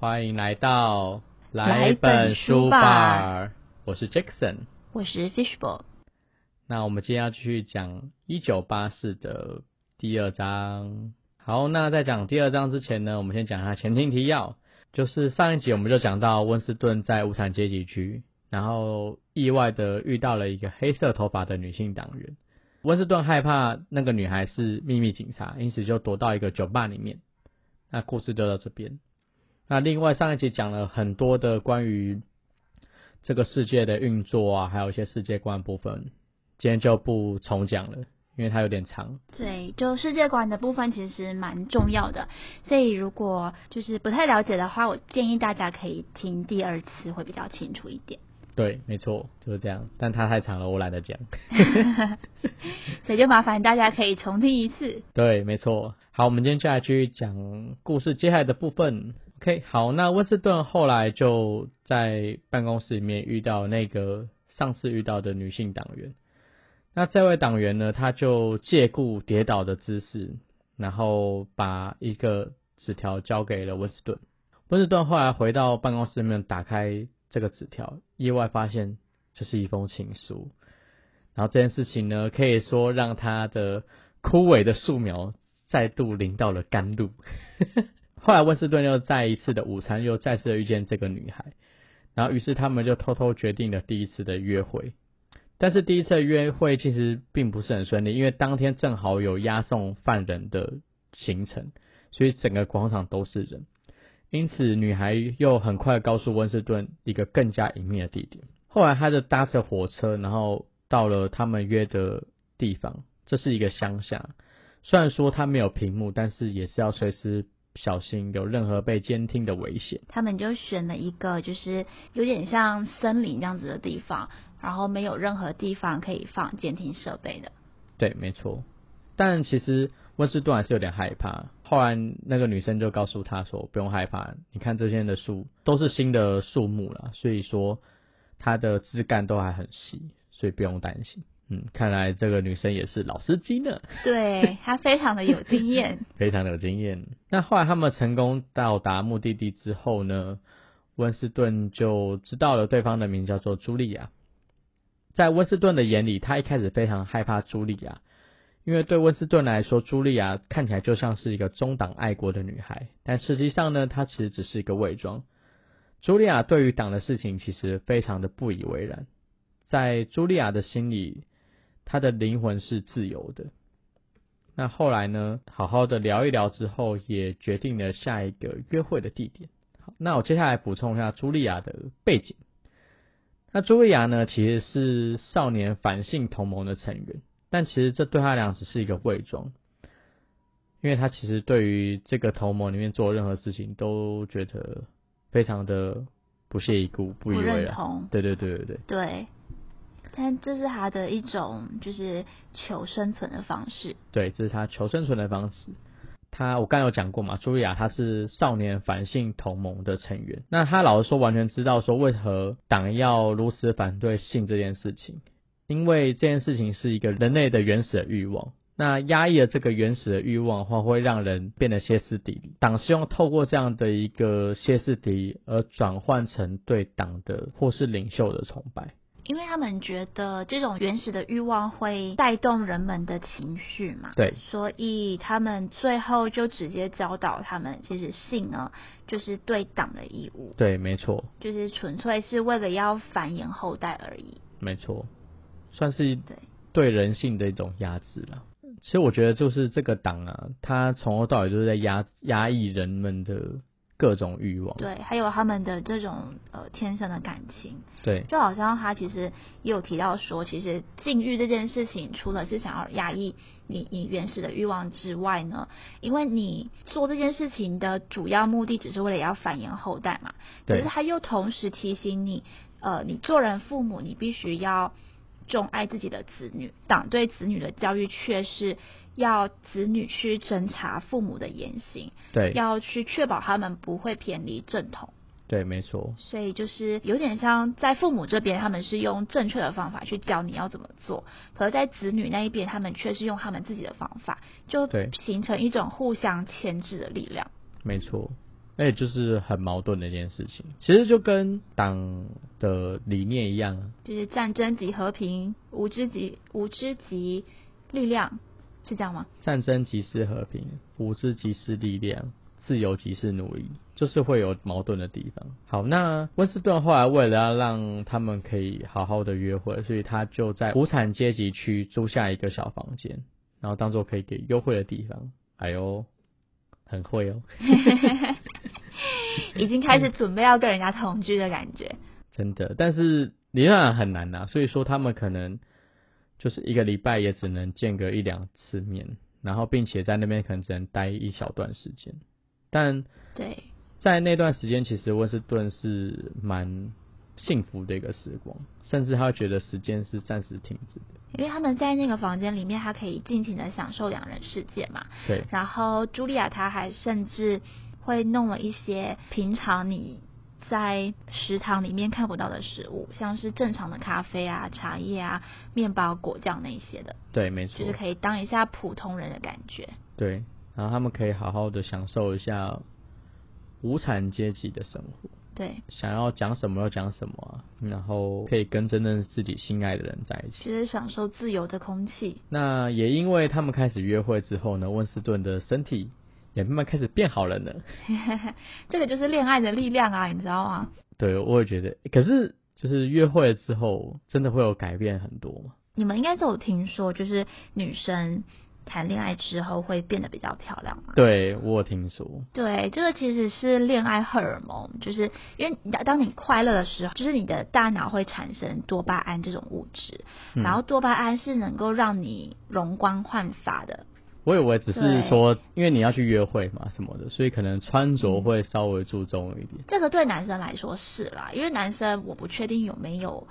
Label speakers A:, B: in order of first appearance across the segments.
A: 欢迎来到
B: 来本书吧
A: 我是 Jackson。
B: 我是 Fishball。
A: 那我们今天要继续讲一九八四的第二章。好，那在讲第二章之前呢，我们先讲一下前情提要。就是上一集我们就讲到温斯顿在无产阶级区，然后意外的遇到了一个黑色头发的女性党员。温斯顿害怕那个女孩是秘密警察，因此就躲到一个酒吧里面。那故事就到这边。那另外上一集讲了很多的关于这个世界的运作啊，还有一些世界观部分，今天就不重讲了，因为它有点长。
B: 对，就世界观的部分其实蛮重要的，所以如果就是不太了解的话，我建议大家可以听第二次会比较清楚一点。
A: 对，没错，就是这样。但它太长了，我懒得讲。
B: 所以就麻烦大家可以重听一次。
A: 对，没错。好，我们今天就来继续讲故事接下来的部分。OK，好，那温斯顿后来就在办公室里面遇到那个上次遇到的女性党员。那这位党员呢，他就借故跌倒的姿势，然后把一个纸条交给了温斯顿。温斯顿后来回到办公室里面，打开这个纸条，意外发现这是一封情书。然后这件事情呢，可以说让他的枯萎的树苗再度淋到了甘露。后来温斯顿又再一次的午餐，又再次的遇见这个女孩，然后于是他们就偷偷决定了第一次的约会。但是第一次约会其实并不是很顺利，因为当天正好有押送犯人的行程，所以整个广场都是人。因此女孩又很快告诉温斯顿一个更加隐秘的地点。后来他就搭着火车，然后到了他们约的地方，这是一个乡下。虽然说它没有屏幕，但是也是要随时。小心有任何被监听的危险。
B: 他们就选了一个就是有点像森林这样子的地方，然后没有任何地方可以放监听设备的。
A: 对，没错。但其实温斯顿还是有点害怕。后来那个女生就告诉他说：“不用害怕，你看这些的树都是新的树木了，所以说它的枝干都还很细，所以不用担心。”嗯，看来这个女生也是老司机呢。
B: 对，她非常的有经验，
A: 非常的有经验。那后来他们成功到达目的地之后呢，温斯顿就知道了对方的名叫做茱莉亚。在温斯顿的眼里，他一开始非常害怕茱莉亚，因为对温斯顿来说，茱莉亚看起来就像是一个中党爱国的女孩，但实际上呢，她其实只是一个伪装。茱莉亚对于党的事情其实非常的不以为然，在茱莉亚的心里。他的灵魂是自由的。那后来呢？好好的聊一聊之后，也决定了下一个约会的地点。好，那我接下来补充一下茱莉亚的背景。那茱莉亚呢，其实是少年反性同盟的成员，但其实这对他俩只是一个伪装，因为他其实对于这个同盟里面做任何事情都觉得非常的不屑一顾，
B: 不
A: 以为然。对对对对
B: 对。对。但这是他的一种，就是求生存的方式。
A: 对，这是他求生存的方式。他我刚有讲过嘛，茱莉亚他是少年反性同盟的成员。那他老实说，完全知道说为何党要如此反对性这件事情，因为这件事情是一个人类的原始的欲望。那压抑了这个原始的欲望的话，会让人变得歇斯底里。党希望透过这样的一个歇斯底里，而转换成对党的或是领袖的崇拜。
B: 因为他们觉得这种原始的欲望会带动人们的情绪嘛，
A: 对，
B: 所以他们最后就直接教导他们，其实性呢就是对党的义务，
A: 对，没错，
B: 就是纯粹是为了要繁衍后代而已，
A: 没错，算是对对人性的一种压制了。其实我觉得就是这个党啊，他从头到尾就是在压压抑人们的。各种欲望，
B: 对，还有他们的这种呃天生的感情，
A: 对，
B: 就好像他其实也有提到说，其实禁欲这件事情，除了是想要压抑你你原始的欲望之外呢，因为你做这件事情的主要目的只是为了要繁衍后代嘛，可是他又同时提醒你，呃，你做人父母，你必须要重爱自己的子女，党对子女的教育却是。要子女去侦查父母的言行，
A: 对，
B: 要去确保他们不会偏离正统，
A: 对，没错。
B: 所以就是有点像在父母这边，他们是用正确的方法去教你要怎么做；，可在子女那一边，他们却是用他们自己的方法，就形成一种互相牵制的力量。
A: 没错。而且就是很矛盾的一件事情。其实就跟党的理念一样，
B: 就是战争即和平，无知即无知即力量，是这样吗？
A: 战争即是和平，无知即是力量，自由即是奴役，就是会有矛盾的地方。好，那温斯顿后来为了要让他们可以好好的约会，所以他就在无产阶级区租下一个小房间，然后当做可以给优惠的地方。哎呦，很会哦。
B: 已经开始准备要跟人家同居的感觉，
A: 真的，但是理论上很难呐，所以说他们可能就是一个礼拜也只能见个一两次面，然后并且在那边可能只能待一小段时间，但
B: 对，
A: 在那段时间其实温斯顿是蛮幸福的一个时光，甚至他觉得时间是暂时停止的，
B: 因为他们在那个房间里面，他可以尽情的享受两人世界嘛，
A: 对，
B: 然后茱莉亚她还甚至。会弄了一些平常你在食堂里面看不到的食物，像是正常的咖啡啊、茶叶啊、面包、果酱那些的。
A: 对，没错。
B: 就是可以当一下普通人的感觉。
A: 对，然后他们可以好好的享受一下无产阶级的生活。
B: 对。
A: 想要讲什么就讲什么，然后可以跟真正自己心爱的人在一起。
B: 就是享受自由的空气。
A: 那也因为他们开始约会之后呢，温斯顿的身体。也慢慢开始变好了呢，
B: 这个就是恋爱的力量啊，你知道吗？
A: 对，我也觉得。可是，就是约会了之后，真的会有改变很多吗？
B: 你们应该都有听说，就是女生谈恋爱之后会变得比较漂亮吗？
A: 对，我有听说。
B: 对，这个其实是恋爱荷尔蒙，就是因为当你快乐的时候，就是你的大脑会产生多巴胺这种物质，然后多巴胺是能够让你容光焕发的。
A: 我以为只是说，因为你要去约会嘛什么的，所以可能穿着会稍微注重一点。
B: 这个对男生来说是啦，因为男生我不确定有没有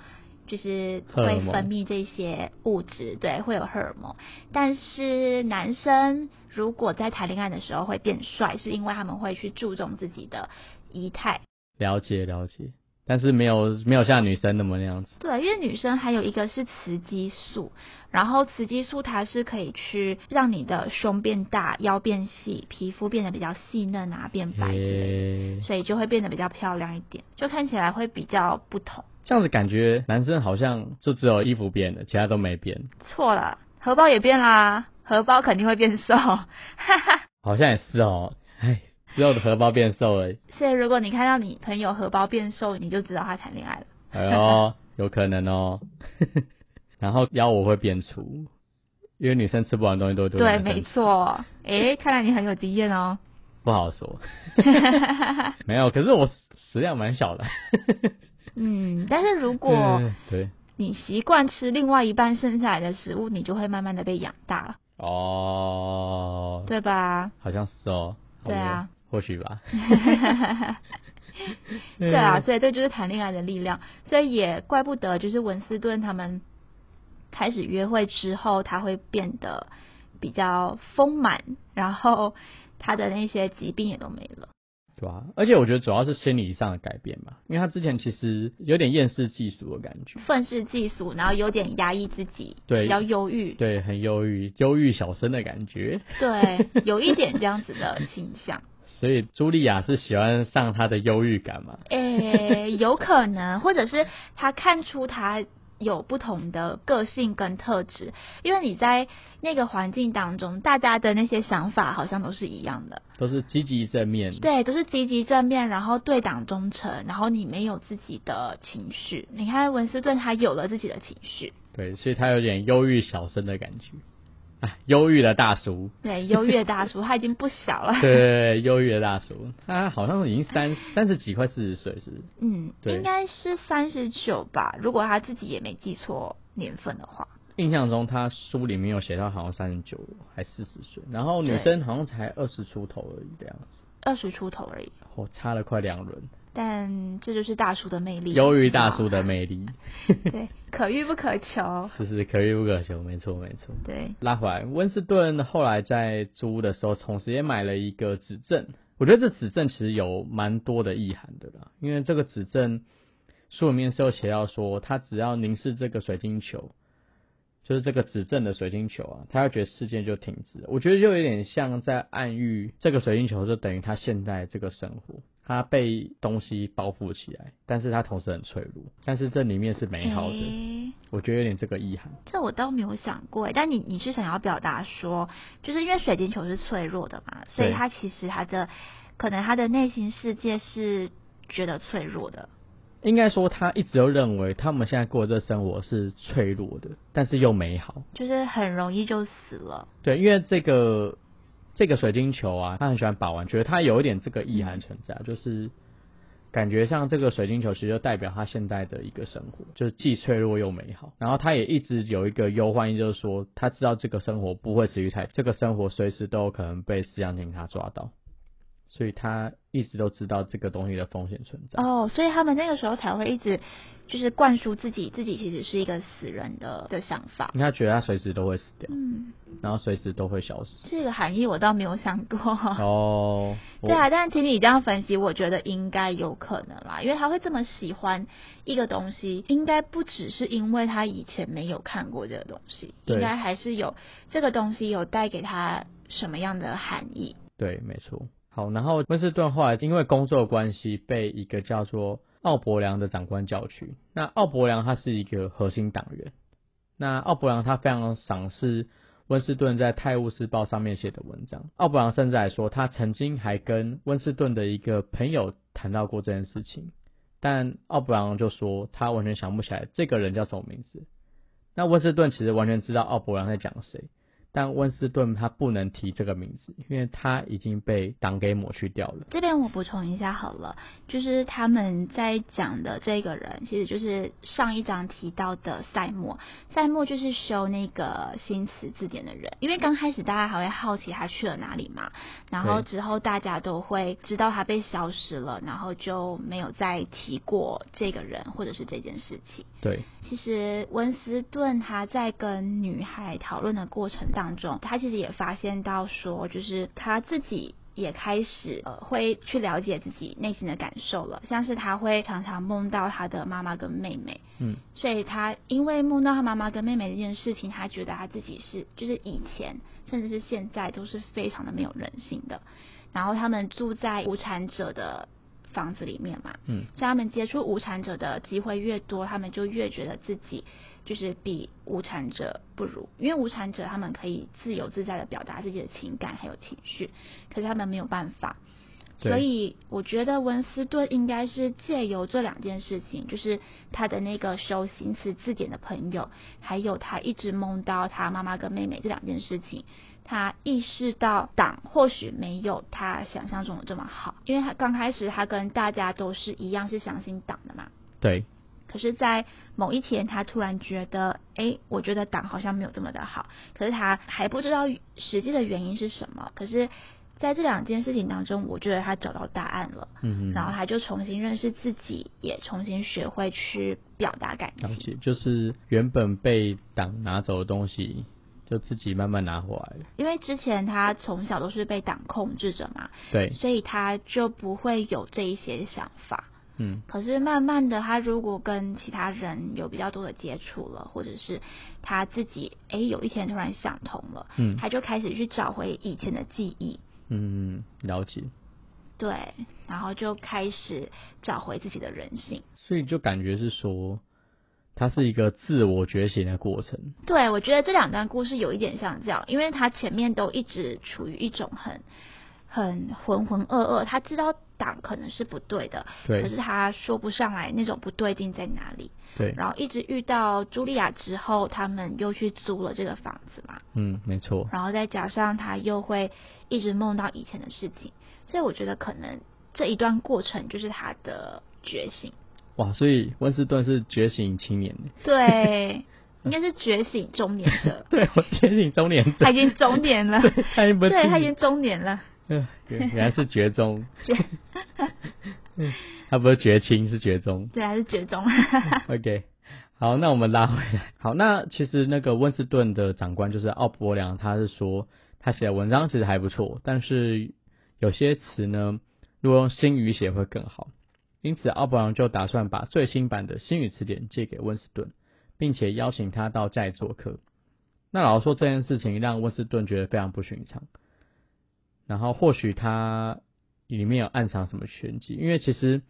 B: 就是会分泌这些物质，对，会有荷尔蒙。但是男生如果在谈恋爱的时候会变帅，是因为他们会去注重自己的仪态。
A: 了解了解。但是没有没有像女生那么那样子。
B: 对，因为女生还有一个是雌激素，然后雌激素它是可以去让你的胸变大、腰变细、皮肤变得比较细嫩啊、变白之类的，所以就会变得比较漂亮一点，就看起来会比较不同。
A: 这样子感觉男生好像就只有衣服变了，其他都没变。
B: 错了，荷包也变啦，荷包肯定会变瘦。哈哈，
A: 好像也是哦，哎。之后的荷包变瘦了，
B: 所以如果你看到你朋友荷包变瘦，你就知道他谈恋爱了。
A: 哎呦，有可能哦。然后腰我会变粗，因为女生吃不完东西都
B: 对，没错。哎，看来你很有经验哦。
A: 不好说。没有，可是我食量蛮小的。
B: 嗯，但是如果
A: 对，
B: 你习惯吃另外一半剩下来的食物，你就会慢慢的被养大了。
A: 哦。
B: 对吧？
A: 好像是哦。
B: 对啊。
A: 或许吧，
B: 对啊，所以这就是谈恋爱的力量，所以也怪不得，就是文斯顿他们开始约会之后，他会变得比较丰满，然后他的那些疾病也都没了，
A: 对吧？而且我觉得主要是心理上的改变吧，因为他之前其实有点厌世嫉俗的感觉，
B: 愤世嫉俗，然后有点压抑自己，
A: 对，
B: 比较忧郁，
A: 对，很忧郁，忧郁小生的感觉，
B: 对，有一点这样子的倾向。
A: 所以茱莉亚是喜欢上他的忧郁感吗？
B: 诶，有可能，或者是他看出他有不同的个性跟特质，因为你在那个环境当中，大家的那些想法好像都是一样的，
A: 都是积极正面。
B: 对，都是积极正面，然后对党忠诚，然后你没有自己的情绪。你看文斯顿他有了自己的情绪，
A: 对，所以他有点忧郁小生的感觉。啊，忧郁的大叔。
B: 对，忧郁的大叔，他已经不小了。
A: 对，忧郁的大叔，他好像已经三三十几，快四十岁，是？
B: 嗯，应该是三十九吧，如果他自己也没记错年份的话。
A: 印象中他书里面有写到好像三十九还四十岁，然后女生好像才二十出头而已这样子。
B: 二十出头而已。
A: 我差了快两轮。
B: 但这就是大叔的魅力，
A: 由于大叔的魅力，
B: 对，可遇不可求，
A: 是是可遇不可求，没错没错。
B: 对，
A: 拉回来，温斯顿后来在租的时候，同时也买了一个指证。我觉得这指证其实有蛮多的意涵的啦，因为这个指证书里面是有写到说，他只要凝视这个水晶球，就是这个指证的水晶球啊，他要觉得世界就停止了。我觉得就有点像在暗喻这个水晶球就等于他现在这个生活，他被东西包覆起来，但是他同时很脆弱，但是这里面是美好的，
B: 诶
A: 我觉得有点这个意涵。
B: 这我倒没有想过，但你你是想要表达说，就是因为水晶球是脆弱的嘛，所以
A: 对
B: 它其实他的可能他的内心世界是觉得脆弱的。
A: 应该说，他一直都认为他们现在过的这生活是脆弱的，但是又美好。
B: 就是很容易就死了。
A: 对，因为这个这个水晶球啊，他很喜欢把玩，觉得他有一点这个意涵存在，就是感觉像这个水晶球其实就代表他现在的一个生活，就是既脆弱又美好。然后他也一直有一个忧患，就是说他知道这个生活不会持续太，这个生活随时都有可能被思想警察抓到，所以他一直都知道这个东西的风险存在。
B: 哦，所以他们那个时候才会一直就是灌输自己自己其实是一个死人的的想法。
A: 因为他觉得他随时都会死掉，
B: 嗯，
A: 然后随时都会消失。
B: 这个含义我倒没有想过。
A: 哦，
B: 对啊，但是听你这样分析，我觉得应该有可能啦，因为他会这么喜欢一个东西，应该不只是因为他以前没有看过这个东西，
A: 对
B: 应该还是有这个东西有带给他什么样的含义。
A: 对，没错。好，然后温斯顿后来因为工作关系被一个叫做奥伯良的长官叫去。那奥伯良他是一个核心党员。那奥伯良他非常赏识温斯顿在《泰晤士报》上面写的文章。奥伯良甚至还说，他曾经还跟温斯顿的一个朋友谈到过这件事情，但奥伯良就说他完全想不起来这个人叫什么名字。那温斯顿其实完全知道奥伯良在讲谁。但温斯顿他不能提这个名字，因为他已经被党给抹去掉了。
B: 这边我补充一下好了，就是他们在讲的这个人，其实就是上一章提到的赛默。赛默就是修那个新词字典的人，因为刚开始大家还会好奇他去了哪里嘛，然后之后大家都会知道他被消失了，然后就没有再提过这个人或者是这件事情。
A: 对，
B: 其实温斯顿他在跟女孩讨论的过程当中，他其实也发现到说，就是他自己也开始呃会去了解自己内心的感受了，像是他会常常梦到他的妈妈跟妹妹，
A: 嗯，
B: 所以他因为梦到他妈妈跟妹妹这件事情，他觉得他自己是就是以前甚至是现在都是非常的没有人性的，然后他们住在无产者的。房子里面嘛，
A: 嗯，
B: 所以他们接触无产者的机会越多，他们就越觉得自己就是比无产者不如，因为无产者他们可以自由自在的表达自己的情感还有情绪，可是他们没有办法。所以我觉得文斯顿应该是借由这两件事情，就是他的那个修行词字典的朋友，还有他一直梦到他妈妈跟妹妹这两件事情，他意识到党或许没有他想象中的这么好，因为他刚开始他跟大家都是一样是相信党的嘛，
A: 对，
B: 可是，在某一天，他突然觉得，哎，我觉得党好像没有这么的好。可是他还不知道实际的原因是什么。可是，在这两件事情当中，我觉得他找到答案了。
A: 嗯嗯
B: 然后他就重新认识自己，也重新学会去表达感
A: 了
B: 情。
A: 解，就是原本被党拿走的东西，就自己慢慢拿回来了。
B: 因为之前他从小都是被党控制着嘛，
A: 对，
B: 所以他就不会有这一些想法。
A: 嗯，
B: 可是慢慢的，他如果跟其他人有比较多的接触了，或者是他自己诶有一天突然想通了，
A: 嗯
B: 他就开始去找回以前的记忆，
A: 嗯，了解。
B: 对，然后就开始找回自己的人性。
A: 所以就感觉是说，它是一个自我觉醒的过程。
B: 对，我觉得这两段故事有一点像这样，因为他前面都一直处于一种很很浑浑噩噩，他知道党可能是不对的，
A: 对
B: 可是他说不上来那种不对劲在哪里。
A: 对，
B: 然后一直遇到茱莉亚之后，他们又去租了这个房子嘛，
A: 嗯，没错。
B: 然后再加上他又会一直梦到以前的事情，所以我觉得可能这一段过程就是他的觉醒。
A: 哇，所以温斯顿是觉醒青年。
B: 对，应该是觉醒中年者，
A: 对，我觉醒中年者。
B: 他已经中年了，
A: 对他已经不
B: 对他已经中年了，
A: 嗯，原原来是绝中，
B: 绝
A: 嗯他不是绝亲，是绝中。
B: 对，还是绝中。
A: OK，好，那我们拉回来。好，那其实那个温斯顿的长官就是奥伯良，他是说他写的文章其实还不错，但是有些词呢，如果用新语写会更好。因此，奥伯良就打算把最新版的新语词典借给温斯顿，并且邀请他到家里做客。那老实说，这件事情让温斯顿觉得非常不寻常。然后或许他里面有暗藏什么玄机，因为其实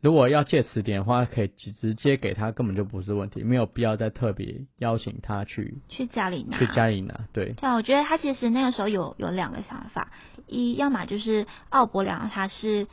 A: 如果要借词典的话，可以直直接给他，根本就不是问题，没有必要再特别邀请他去
B: 去家里拿。
A: 去家里拿，对。
B: 对啊，我觉得他其实那个时候有有两个想法，一要么就是奥伯良他是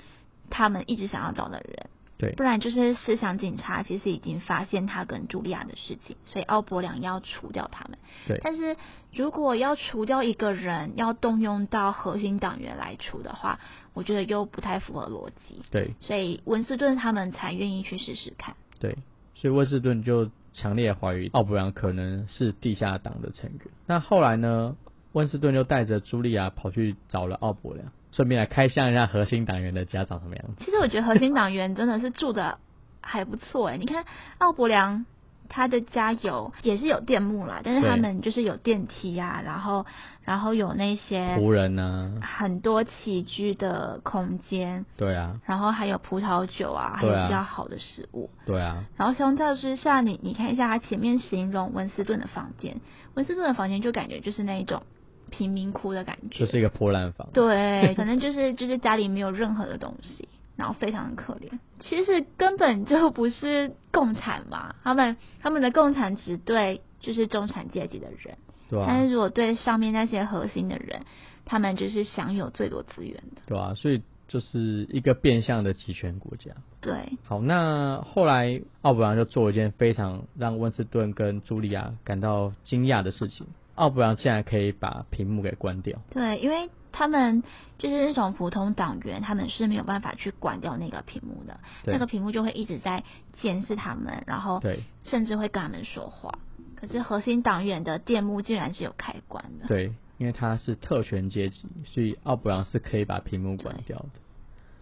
B: 他们一直想要找的人。
A: 对，
B: 不然就是思想警察其实已经发现他跟茱莉亚的事情，所以奥伯良要除掉他们。
A: 对，
B: 但是如果要除掉一个人，要动用到核心党员来除的话，我觉得又不太符合逻辑。
A: 对，
B: 所以温斯顿他们才愿意去试试看。
A: 对，所以温斯顿就强烈怀疑奥伯良可能是地下党的成员。那后来呢，温斯顿就带着茱莉亚跑去找了奥伯良。顺便来开箱一下核心党员的家长什么样子？
B: 其实我觉得核心党员真的是住的还不错哎，你看奥伯良他的家有也是有电幕啦，但是他们就是有电梯啊，然后然后有那些
A: 仆人呢，
B: 很多起居的空间，
A: 对啊，
B: 然后还有葡萄酒啊，还有比较好的食物，
A: 对啊，
B: 然后相较之下，你你看一下他前面形容温斯顿的房间，温斯顿的房间就感觉就是那一种。贫民窟的感觉，
A: 就是一个破烂房。
B: 对，反正就是就是家里没有任何的东西，然后非常的可怜。其实根本就不是共产嘛，他们他们的共产只对就是中产阶级的人，
A: 对
B: 但是如果对上面那些核心的人，他们就是享有最多资源的，
A: 对啊，所以就是一个变相的集权国家。
B: 对。
A: 好，那后来奥布朗就做了一件非常让温斯顿跟茱莉亚感到惊讶的事情。奥布朗竟然可以把屏幕给关掉。
B: 对，因为他们就是那种普通党员，他们是没有办法去关掉那个屏幕的。那个屏幕就会一直在监视他们，然后甚至会跟他们说话。可是核心党员的电幕竟然是有开关的。
A: 对，因为他是特权阶级，所以奥布朗是可以把屏幕关掉的。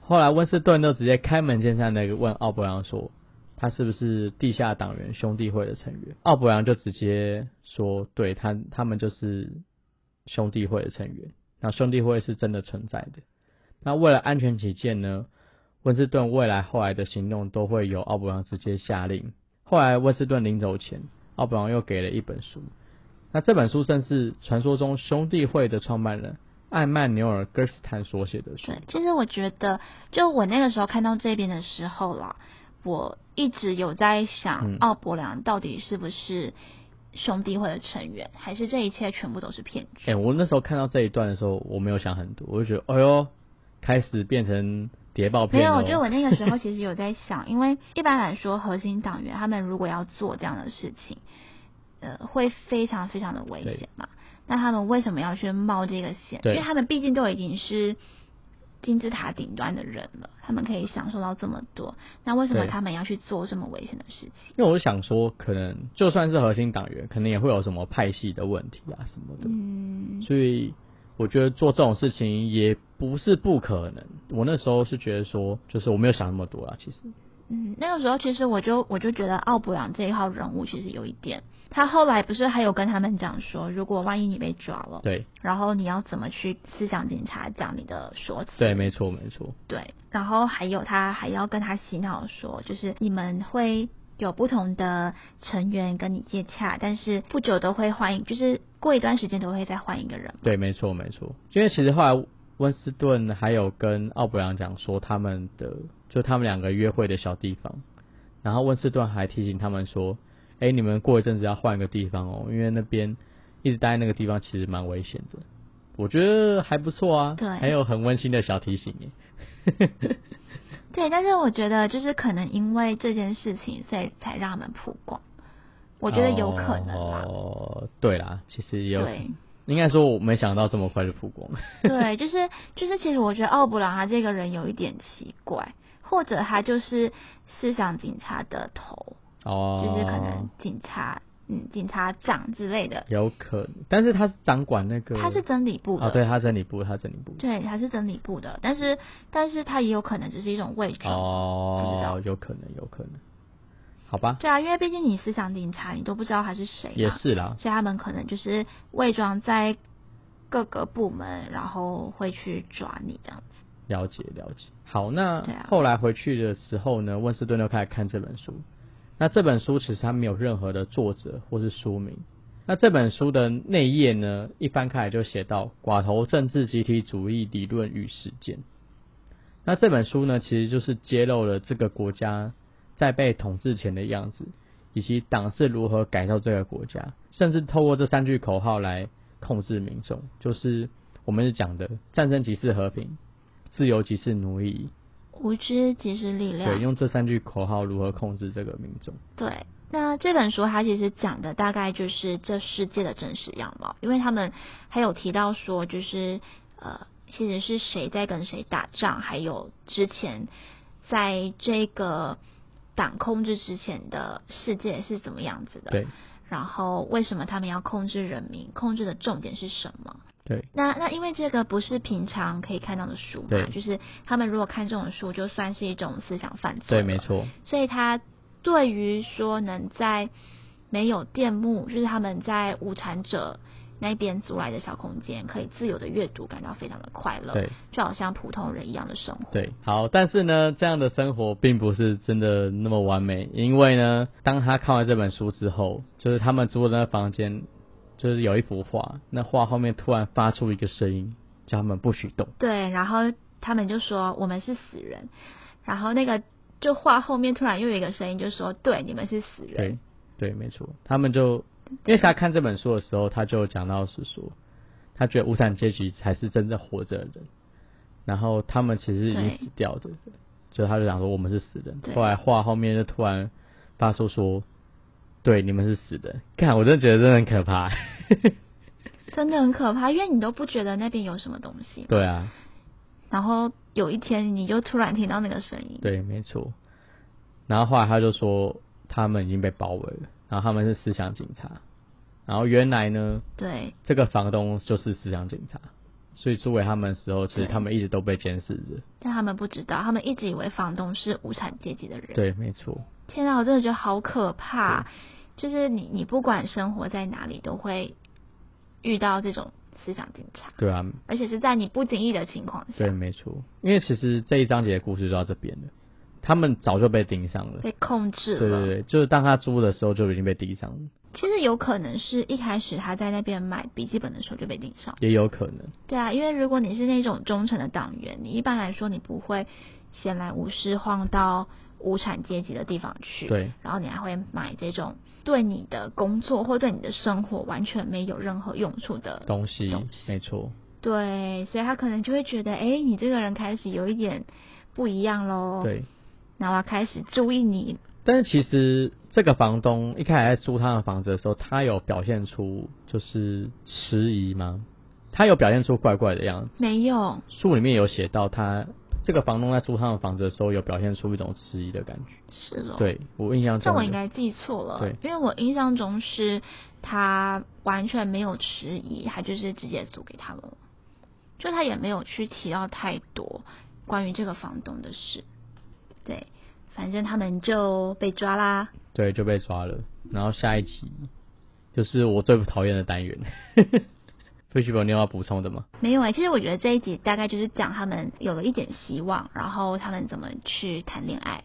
A: 后来温斯顿都直接开门见山的问奥布朗说。他是不是地下党员兄弟会的成员？奥伯扬就直接说，对他，他们就是兄弟会的成员。那兄弟会是真的存在的。那为了安全起见呢，温斯顿未来后来的行动都会由奥伯扬直接下令。后来温斯顿临走前，奥伯扬又给了一本书。那这本书正是传说中兄弟会的创办人艾曼纽尔·戈斯坦所写的书。
B: 对，其实我觉得，就我那个时候看到这边的时候啦。我一直有在想，奥伯良到底是不是兄弟会的成员，还是这一切全部都是骗局？
A: 哎，我那时候看到这一段的时候，我没有想很多，我就觉得，哎呦，开始变成谍报片
B: 没有，我觉得我那个时候其实有在想，因为一般来说，核心党员他们如果要做这样的事情，呃，会非常非常的危险嘛。那他们为什么要去冒这个险？因为他们毕竟都已经是。金字塔顶端的人了，他们可以享受到这么多，那为什么他们要去做这么危险的事情？
A: 因为我想说，可能就算是核心党员，可能也会有什么派系的问题啊什么的。嗯，所以我觉得做这种事情也不是不可能。我那时候是觉得说，就是我没有想那么多啊，其实。
B: 嗯，那个时候其实我就我就觉得奥布朗这一号人物其实有一点。他后来不是还有跟他们讲说，如果万一你被抓了，
A: 对，
B: 然后你要怎么去思想警察讲你的说辞？
A: 对，没错，没错。
B: 对，然后还有他还要跟他洗脑说，就是你们会有不同的成员跟你接洽，但是不久都会换，就是过一段时间都会再换一个人。
A: 对，没错，没错。因为其实后来温斯顿还有跟奥布朗讲说，他们的就他们两个约会的小地方，然后温斯顿还提醒他们说。哎，你们过一阵子要换一个地方哦，因为那边一直待在那个地方其实蛮危险的。我觉得还不错啊，
B: 对，
A: 还有很温馨的小提醒
B: 耶。对，但是我觉得就是可能因为这件事情，所以才让他们曝光。我觉得有可能
A: 哦，对啦，其实有，应该说我没想到这么快就曝光。
B: 对，就是就是，其实我觉得奥布朗他这个人有一点奇怪，或者他就是思想警察的头。
A: 哦，
B: 就是可能警察，嗯，警察长之类的，
A: 有可能，但是他是掌管那个，
B: 他是真理部的，
A: 哦，对他真理部，他真理部，
B: 对，他是真理部的，但是，但是他也有可能只是一种伪装，
A: 哦，有可能，有可能，好吧，
B: 对啊，因为毕竟你思想警察，你都不知道他是谁，
A: 也是啦，
B: 所以他们可能就是伪装在各个部门，然后会去抓你这样子，
A: 了解了解，好，那后来回去的时候呢，温斯顿就开始看这本书。那这本书其实它没有任何的作者或是书名，那这本书的内页呢，一翻开来就写到寡头政治集体主义理论与实践。那这本书呢，其实就是揭露了这个国家在被统治前的样子，以及党是如何改造这个国家，甚至透过这三句口号来控制民众，就是我们是讲的战争即是和平，自由即是奴役，
B: 无知即是力量。
A: 对，用这三句口号如何控制这个民众？
B: 对。那这本书它其实讲的大概就是这世界的真实样貌，因为他们还有提到说，就是呃，其实是谁在跟谁打仗，还有之前在这个党控制之前的世界是怎么样子的。
A: 对。
B: 然后为什么他们要控制人民？控制的重点是什么？
A: 对。
B: 那那因为这个不是平常可以看到的书嘛，就是他们如果看这种书，就算是一种思想犯罪。
A: 对，没错。
B: 所以他。对于说能在没有电幕，就是他们在无产者那边租来的小空间，可以自由的阅读，感到非常的快乐，
A: 对，
B: 就好像普通人一样的生活。
A: 对，好，但是呢，这样的生活并不是真的那么完美，因为呢，当他看完这本书之后，就是他们租的那房间，就是有一幅画，那画后面突然发出一个声音，叫他们不许动。
B: 对，然后他们就说我们是死人，然后那个。就画后面突然又有一个声音，就说：“对，你们是死人。”
A: 对，对，没错。他们就因为他看这本书的时候，他就讲到是说，他觉得无产阶级才是真正活着的人，然后他们其实已经死掉的。就他就讲说，我们是死人。后来画后面就突然发出说：“对，你们是死的。”看，我真的觉得真的很可怕，
B: 真的很可怕，因为你都不觉得那边有什么东西。
A: 对啊。
B: 然后有一天，你就突然听到那个声音。
A: 对，没错。然后后来他就说，他们已经被包围了，然后他们是思想警察。然后原来呢，
B: 对，
A: 这个房东就是思想警察，所以租给他们的时候，其实他们一直都被监视着。
B: 但他们不知道，他们一直以为房东是无产阶级的人。
A: 对，没错。
B: 天啊，我真的觉得好可怕！就是你，你不管生活在哪里，都会遇到这种。思想警察，
A: 对啊，
B: 而且是在你不经意的情况下，
A: 对，没错。因为其实这一章节的故事就到这边了，他们早就被盯上了，
B: 被控制了。
A: 对对对，就是当他租的时候就已经被盯上了。
B: 其实有可能是一开始他在那边买笔记本的时候就被盯上，
A: 也有可能。
B: 对啊，因为如果你是那种忠诚的党员，你一般来说你不会闲来无事晃到无产阶级的地方去，
A: 对，
B: 然后你还会买这种。对你的工作或对你的生活完全没有任何用处的
A: 东西，东西没错。
B: 对，所以他可能就会觉得，哎，你这个人开始有一点不一样喽。
A: 对，
B: 然后开始注意你。
A: 但是其实这个房东一开始在租他的房子的时候，他有表现出就是迟疑吗？他有表现出怪怪的样子？
B: 没有。
A: 书里面有写到他。这个房东在租他的房子的时候，有表现出一种迟疑的感觉。
B: 是哦，
A: 对我印象中，
B: 那我应该记错了。
A: 对，
B: 因为我印象中是他完全没有迟疑，他就是直接租给他们了，就他也没有去提到太多关于这个房东的事。对，反正他们就被抓啦。
A: 对，就被抓了。然后下一集就是我最不讨厌的单元。飞旭宝，你有要补充的吗？
B: 没有哎，其实我觉得这一集大概就是讲他们有了一点希望，然后他们怎么去谈恋爱，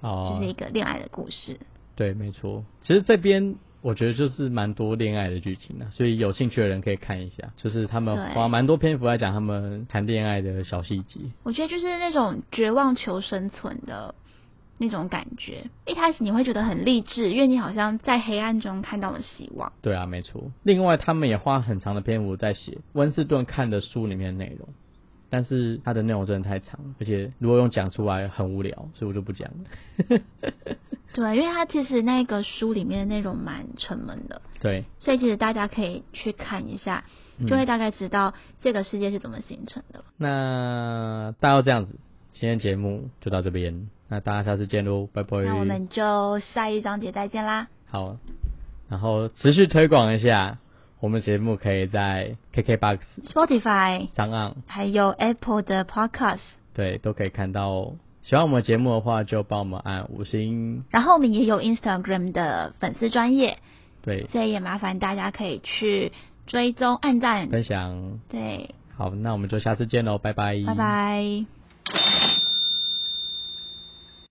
B: 哦，就是一个恋爱的故事。
A: 对，没错。其实这边我觉得就是蛮多恋爱的剧情的，所以有兴趣的人可以看一下。就是他们花蛮多篇幅来讲他们谈恋爱的小细节。
B: 我觉得就是那种绝望求生存的。那种感觉，一开始你会觉得很励志，因为你好像在黑暗中看到了希望。
A: 对啊，没错。另外，他们也花很长的篇幅在写温斯顿看的书里面的内容，但是他的内容真的太长，而且如果用讲出来很无聊，所以我就不讲了。
B: 对，因为他其实那个书里面的内容蛮沉闷的。
A: 对。
B: 所以其实大家可以去看一下，就会大概知道这个世界是怎么形成的。
A: 那大概这样子，今天节目就到这边。那大家下次见喽，拜拜。
B: 那我们就下一章节再见啦。
A: 好，然后持续推广一下我们节目，可以在 KKBOX、
B: Spotify
A: 上岸，
B: 还有 Apple 的 Podcast，
A: 对，都可以看到。喜欢我们节目的话，就帮我们按五星。
B: 然后我们也有 Instagram 的粉丝专业，
A: 对，
B: 所以也麻烦大家可以去追踪、按赞、
A: 分享。
B: 对，
A: 好，那我们就下次见喽，拜拜，
B: 拜拜。